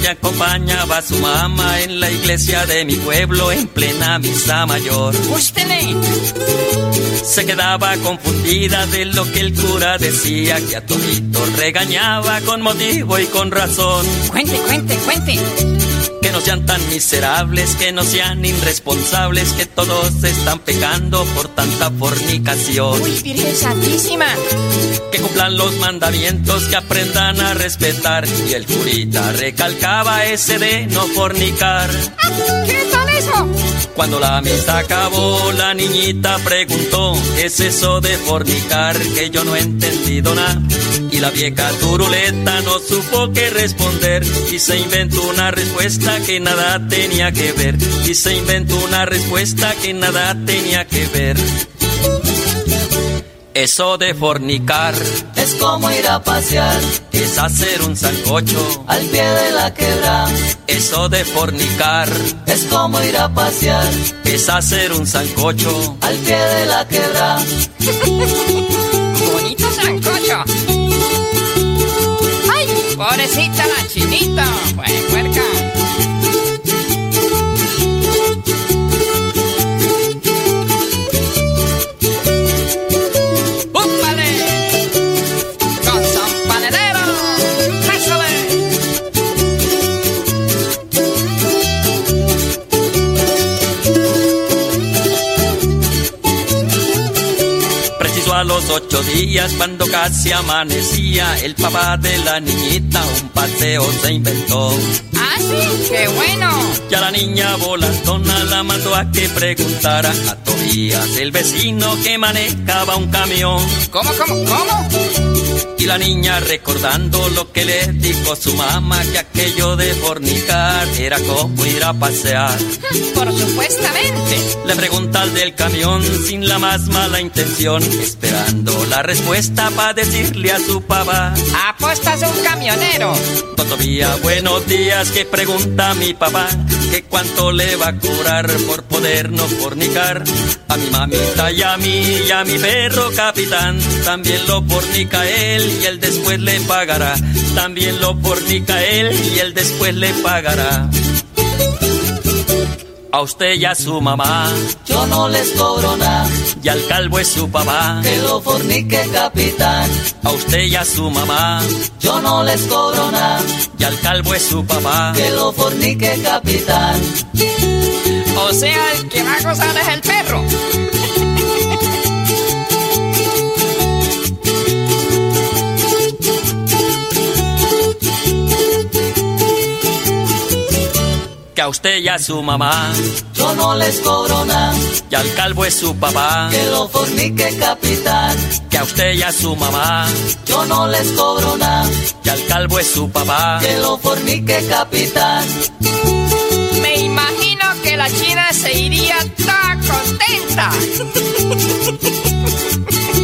Que acompañaba a su mamá en la iglesia de mi pueblo en plena misa mayor. Se quedaba confundida de lo que el cura decía, que a todito regañaba con motivo y con razón. Cuente, cuente, cuente que no sean tan miserables, que no sean irresponsables, que todos están pecando por tanta fornicación. Uy, Virgen Santísima. Que cumplan los mandamientos, que aprendan a respetar. Y el curita recalcaba ese de no fornicar. ¿Qué eso? Cuando la misa acabó, la niñita preguntó, ¿qué es eso de fornicar? Que yo no he entendido nada. Y la vieja turuleta no supo qué responder y se inventó una respuesta que nada tenía que ver. Y se inventó una respuesta que nada tenía que ver. Eso de fornicar es como ir a pasear, es hacer un sancocho al pie de la quebra. Eso de fornicar es como ir a pasear, es hacer un sancocho al pie de la quebra. Bonito sancocho. Ay, pobrecita la chinita, pues puerca. Los ocho días, cuando casi amanecía, el papá de la niñita un paseo se inventó. ¡Ah, sí! ¡Qué bueno! Ya la niña volandona la mandó a que preguntara a Tobías, el vecino que manejaba un camión. ¿Cómo, cómo, cómo? Y la niña recordando lo que le dijo su mamá, que aquello de fornicar era como ir a pasear. Por supuestamente. Le pregunta al del camión sin la más mala intención, esperando la respuesta para decirle a su papá. Apostas un camionero. Todavía buenos días que pregunta mi papá, que cuánto le va a curar por poder no fornicar. A mi mamita y a mí y a mi perro capitán, también lo fornica él y él después le pagará. También lo fornica él y él después le pagará. A usted y a su mamá, yo no les cobro nada. Y al calvo es su papá, que lo fornique capitán. A usted y a su mamá, yo no les cobro nada. Y al calvo es su papá, que lo fornique capitán. O sea, el que va a gozar es el perro. Que a usted y a su mamá yo no les cobro nada. Y al calvo es su papá que lo fornique capitán. Que a usted y a su mamá yo no les cobro nada. Y al calvo es su papá que lo fornique capitán. Me imagino que la china se iría tan contenta.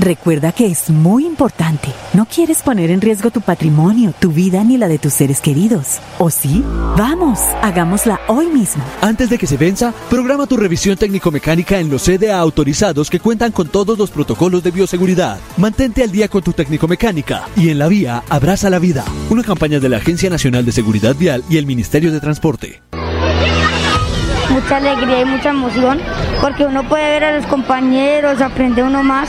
Recuerda que es muy importante. No quieres poner en riesgo tu patrimonio, tu vida ni la de tus seres queridos. ¿O sí? Vamos, hagámosla hoy mismo. Antes de que se venza, programa tu revisión técnico-mecánica en los CDA autorizados que cuentan con todos los protocolos de bioseguridad. Mantente al día con tu técnico-mecánica y en la vía abraza la vida. Una campaña de la Agencia Nacional de Seguridad Vial y el Ministerio de Transporte. Mucha alegría y mucha emoción porque uno puede ver a los compañeros, aprende uno más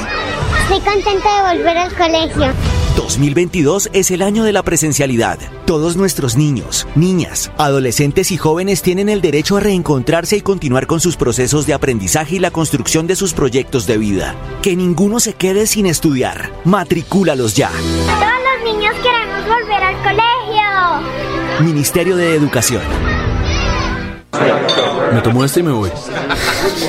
Estoy contenta de volver al colegio. 2022 es el año de la presencialidad. Todos nuestros niños, niñas, adolescentes y jóvenes tienen el derecho a reencontrarse y continuar con sus procesos de aprendizaje y la construcción de sus proyectos de vida. Que ninguno se quede sin estudiar. Matricúlalos ya. Todos los niños queremos volver al colegio. Ministerio de Educación. Me tomo este y me voy.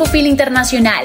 Dispofil Internacional.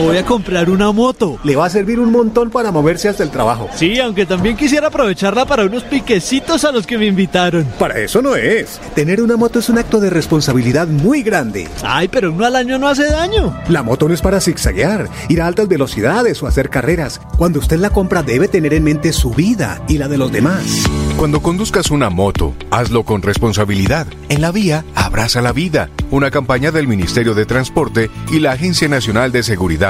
Voy a comprar una moto. Le va a servir un montón para moverse hasta el trabajo. Sí, aunque también quisiera aprovecharla para unos piquecitos a los que me invitaron. Para eso no es. Tener una moto es un acto de responsabilidad muy grande. Ay, pero uno al año no hace daño. La moto no es para zigzaguear, ir a altas velocidades o hacer carreras. Cuando usted la compra debe tener en mente su vida y la de los demás. Cuando conduzcas una moto, hazlo con responsabilidad. En la vía, abraza la vida. Una campaña del Ministerio de Transporte y la Agencia Nacional de Seguridad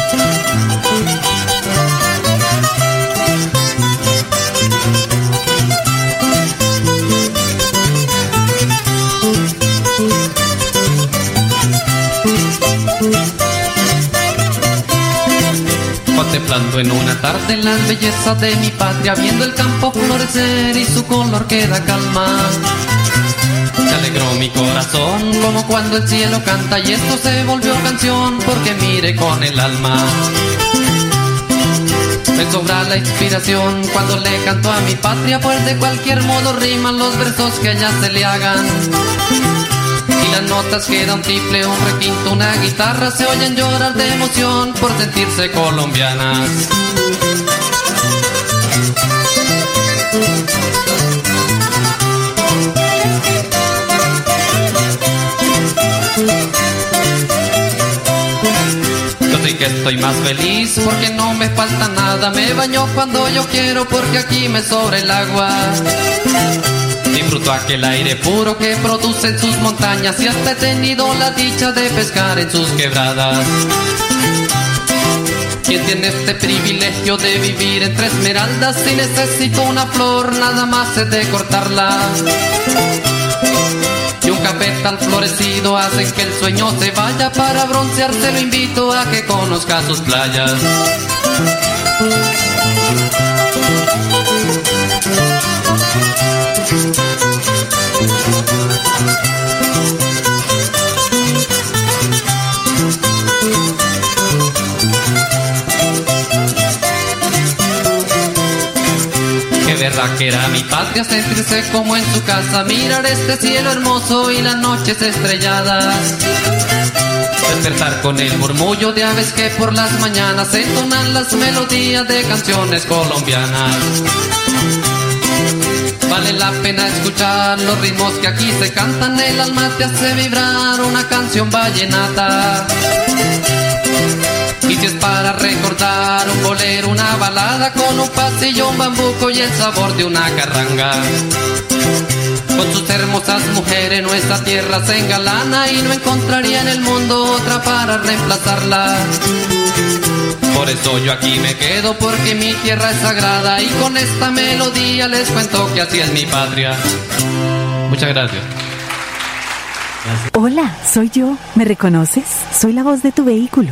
Contemplando en una tarde la belleza de mi patria, viendo el campo florecer y su color queda calma. Se alegró mi corazón como cuando el cielo canta y esto se volvió canción porque mire con el alma. Me sobra la inspiración cuando le canto a mi patria, pues de cualquier modo riman los versos que allá se le hagan. Las notas que da un triple, un requinto, una guitarra se oyen llorar de emoción por sentirse colombianas. Que estoy más feliz porque no me falta nada. Me baño cuando yo quiero porque aquí me sobra el agua. Disfruto aquel aire puro que producen sus montañas y hasta he tenido la dicha de pescar en sus quebradas. Quien tiene este privilegio de vivir entre esmeraldas si necesito una flor nada más es de cortarla. Y un café tan florecido hace que el sueño se vaya para broncearse lo invito a que conozca sus playas. Verdad que era mi patria sentirse como en su casa, mirar este cielo hermoso y las noches estrelladas. Despertar con el murmullo de aves que por las mañanas entonan las melodías de canciones colombianas. Vale la pena escuchar los ritmos que aquí se cantan, el alma te hace vibrar una canción vallenata. Y si es para recordar balada con un pasillo, un bambuco y el sabor de una carranga. Con sus hermosas mujeres nuestra tierra se engalana y no encontraría en el mundo otra para reemplazarla. Por eso yo aquí me quedo porque mi tierra es sagrada y con esta melodía les cuento que así es mi patria. Muchas gracias. Hola, soy yo. ¿Me reconoces? Soy la voz de tu vehículo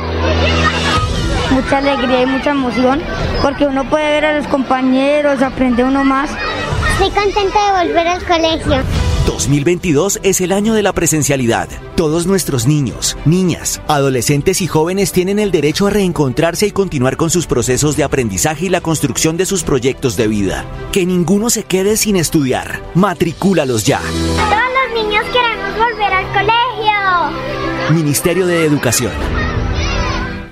Mucha alegría y mucha emoción porque uno puede ver a los compañeros, aprende uno más. Estoy contenta de volver al colegio. 2022 es el año de la presencialidad. Todos nuestros niños, niñas, adolescentes y jóvenes tienen el derecho a reencontrarse y continuar con sus procesos de aprendizaje y la construcción de sus proyectos de vida. Que ninguno se quede sin estudiar. Matricúlalos ya. Todos los niños queremos volver al colegio. Ministerio de Educación.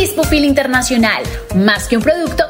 Dispufil Internacional, más que un producto,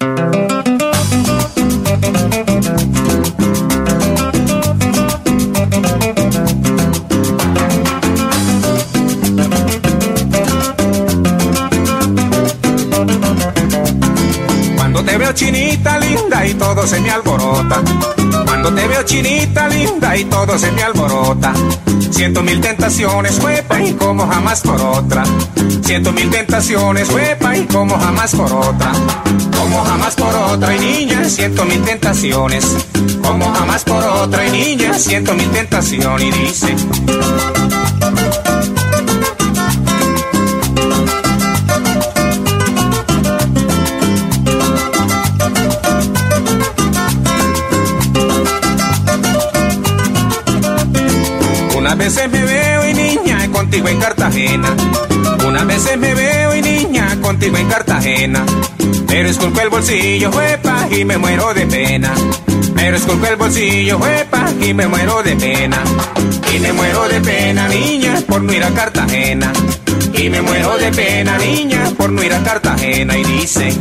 Cuando y todo se me alborota. Cuando te veo chinita linda y todo se me alborota. Siento mil tentaciones, huepa y como jamás por otra. Siento mil tentaciones, huepa y como jamás por otra. Como jamás por otra y niña, siento mil tentaciones. Como jamás por otra y niña, siento mil tentaciones y dice. Contigo en Cartagena. Unas veces me veo y niña contigo en Cartagena. Pero esculco el bolsillo, huepa, y me muero de pena. Pero esculco el bolsillo, huepa, y me muero de pena. Y me muero de pena, niña, por no ir a Cartagena. Y me muero de pena, niña, por no ir a Cartagena. Y dice.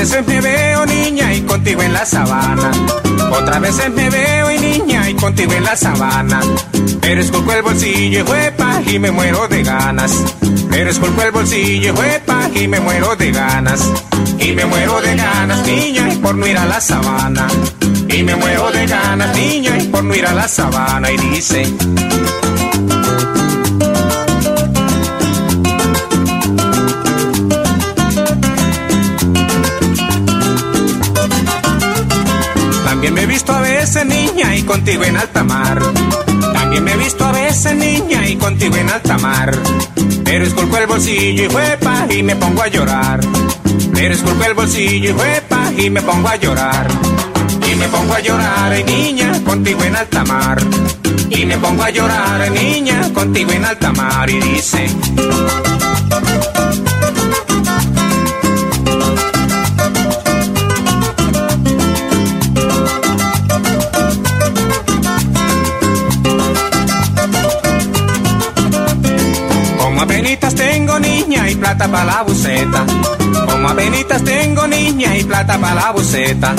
Veces me veo niña y contigo en la sabana. Otra veces me veo y niña y contigo en la sabana. Pero esculco el bolsillo y huepa y me muero de ganas. Pero esculco el bolsillo y huepa y me muero de ganas. Y me muero de ganas, niña, y por no ir a la sabana. Y me muero de ganas, niña, y por no ir a la sabana. Y dice. Visto a veces niña y contigo en alta mar. También me he visto a veces niña y contigo en alta mar. Pero esculco el bolsillo y huepa y me pongo a llorar. Pero esculco el bolsillo y huepa y me pongo a llorar. Y me pongo a llorar, ay niña, contigo en alta mar. Y me pongo a llorar, niña, contigo en alta mar. Y dice. Plata para la buceta. Como apenitas tengo niña y plata para la buceta.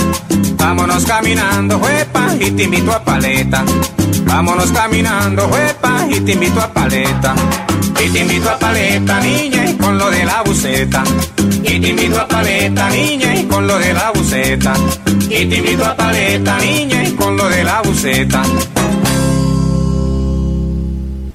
Vámonos caminando, huepa, y te invito a paleta. Vámonos caminando, huepa, y te invito a paleta. Y te invito a paleta, niña, y con lo de la buceta. Y te invito a paleta, niña, y con lo de la buceta. Y te invito a paleta, niña, y con lo de la buceta.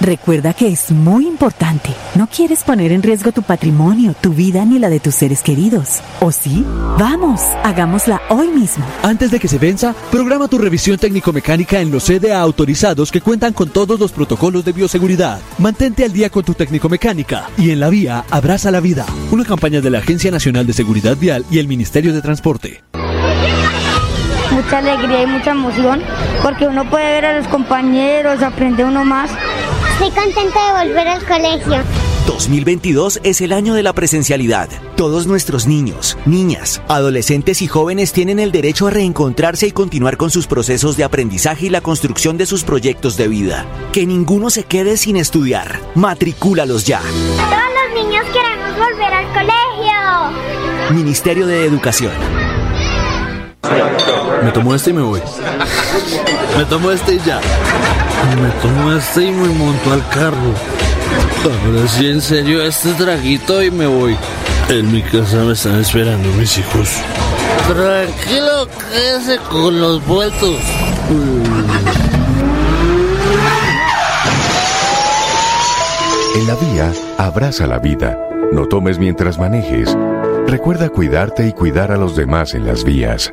Recuerda que es muy importante. No quieres poner en riesgo tu patrimonio, tu vida ni la de tus seres queridos. ¿O sí? Vamos, hagámosla hoy mismo. Antes de que se venza, programa tu revisión técnico-mecánica en los CDA autorizados que cuentan con todos los protocolos de bioseguridad. Mantente al día con tu técnico-mecánica y en la vía abraza la vida. Una campaña de la Agencia Nacional de Seguridad Vial y el Ministerio de Transporte. Mucha alegría y mucha emoción porque uno puede ver a los compañeros, aprende uno más. Estoy contenta de volver al colegio. 2022 es el año de la presencialidad. Todos nuestros niños, niñas, adolescentes y jóvenes tienen el derecho a reencontrarse y continuar con sus procesos de aprendizaje y la construcción de sus proyectos de vida. Que ninguno se quede sin estudiar. Matricúlalos ya. Todos los niños queremos volver al colegio. Ministerio de Educación. Me tomo este y me voy. Me tomo este y ya. Me tomo este y me monto al carro. Ahora sí, en serio, este traguito y me voy. En mi casa me están esperando mis hijos. Tranquilo, quédese con los vueltos. En la vía, abraza la vida. No tomes mientras manejes. Recuerda cuidarte y cuidar a los demás en las vías.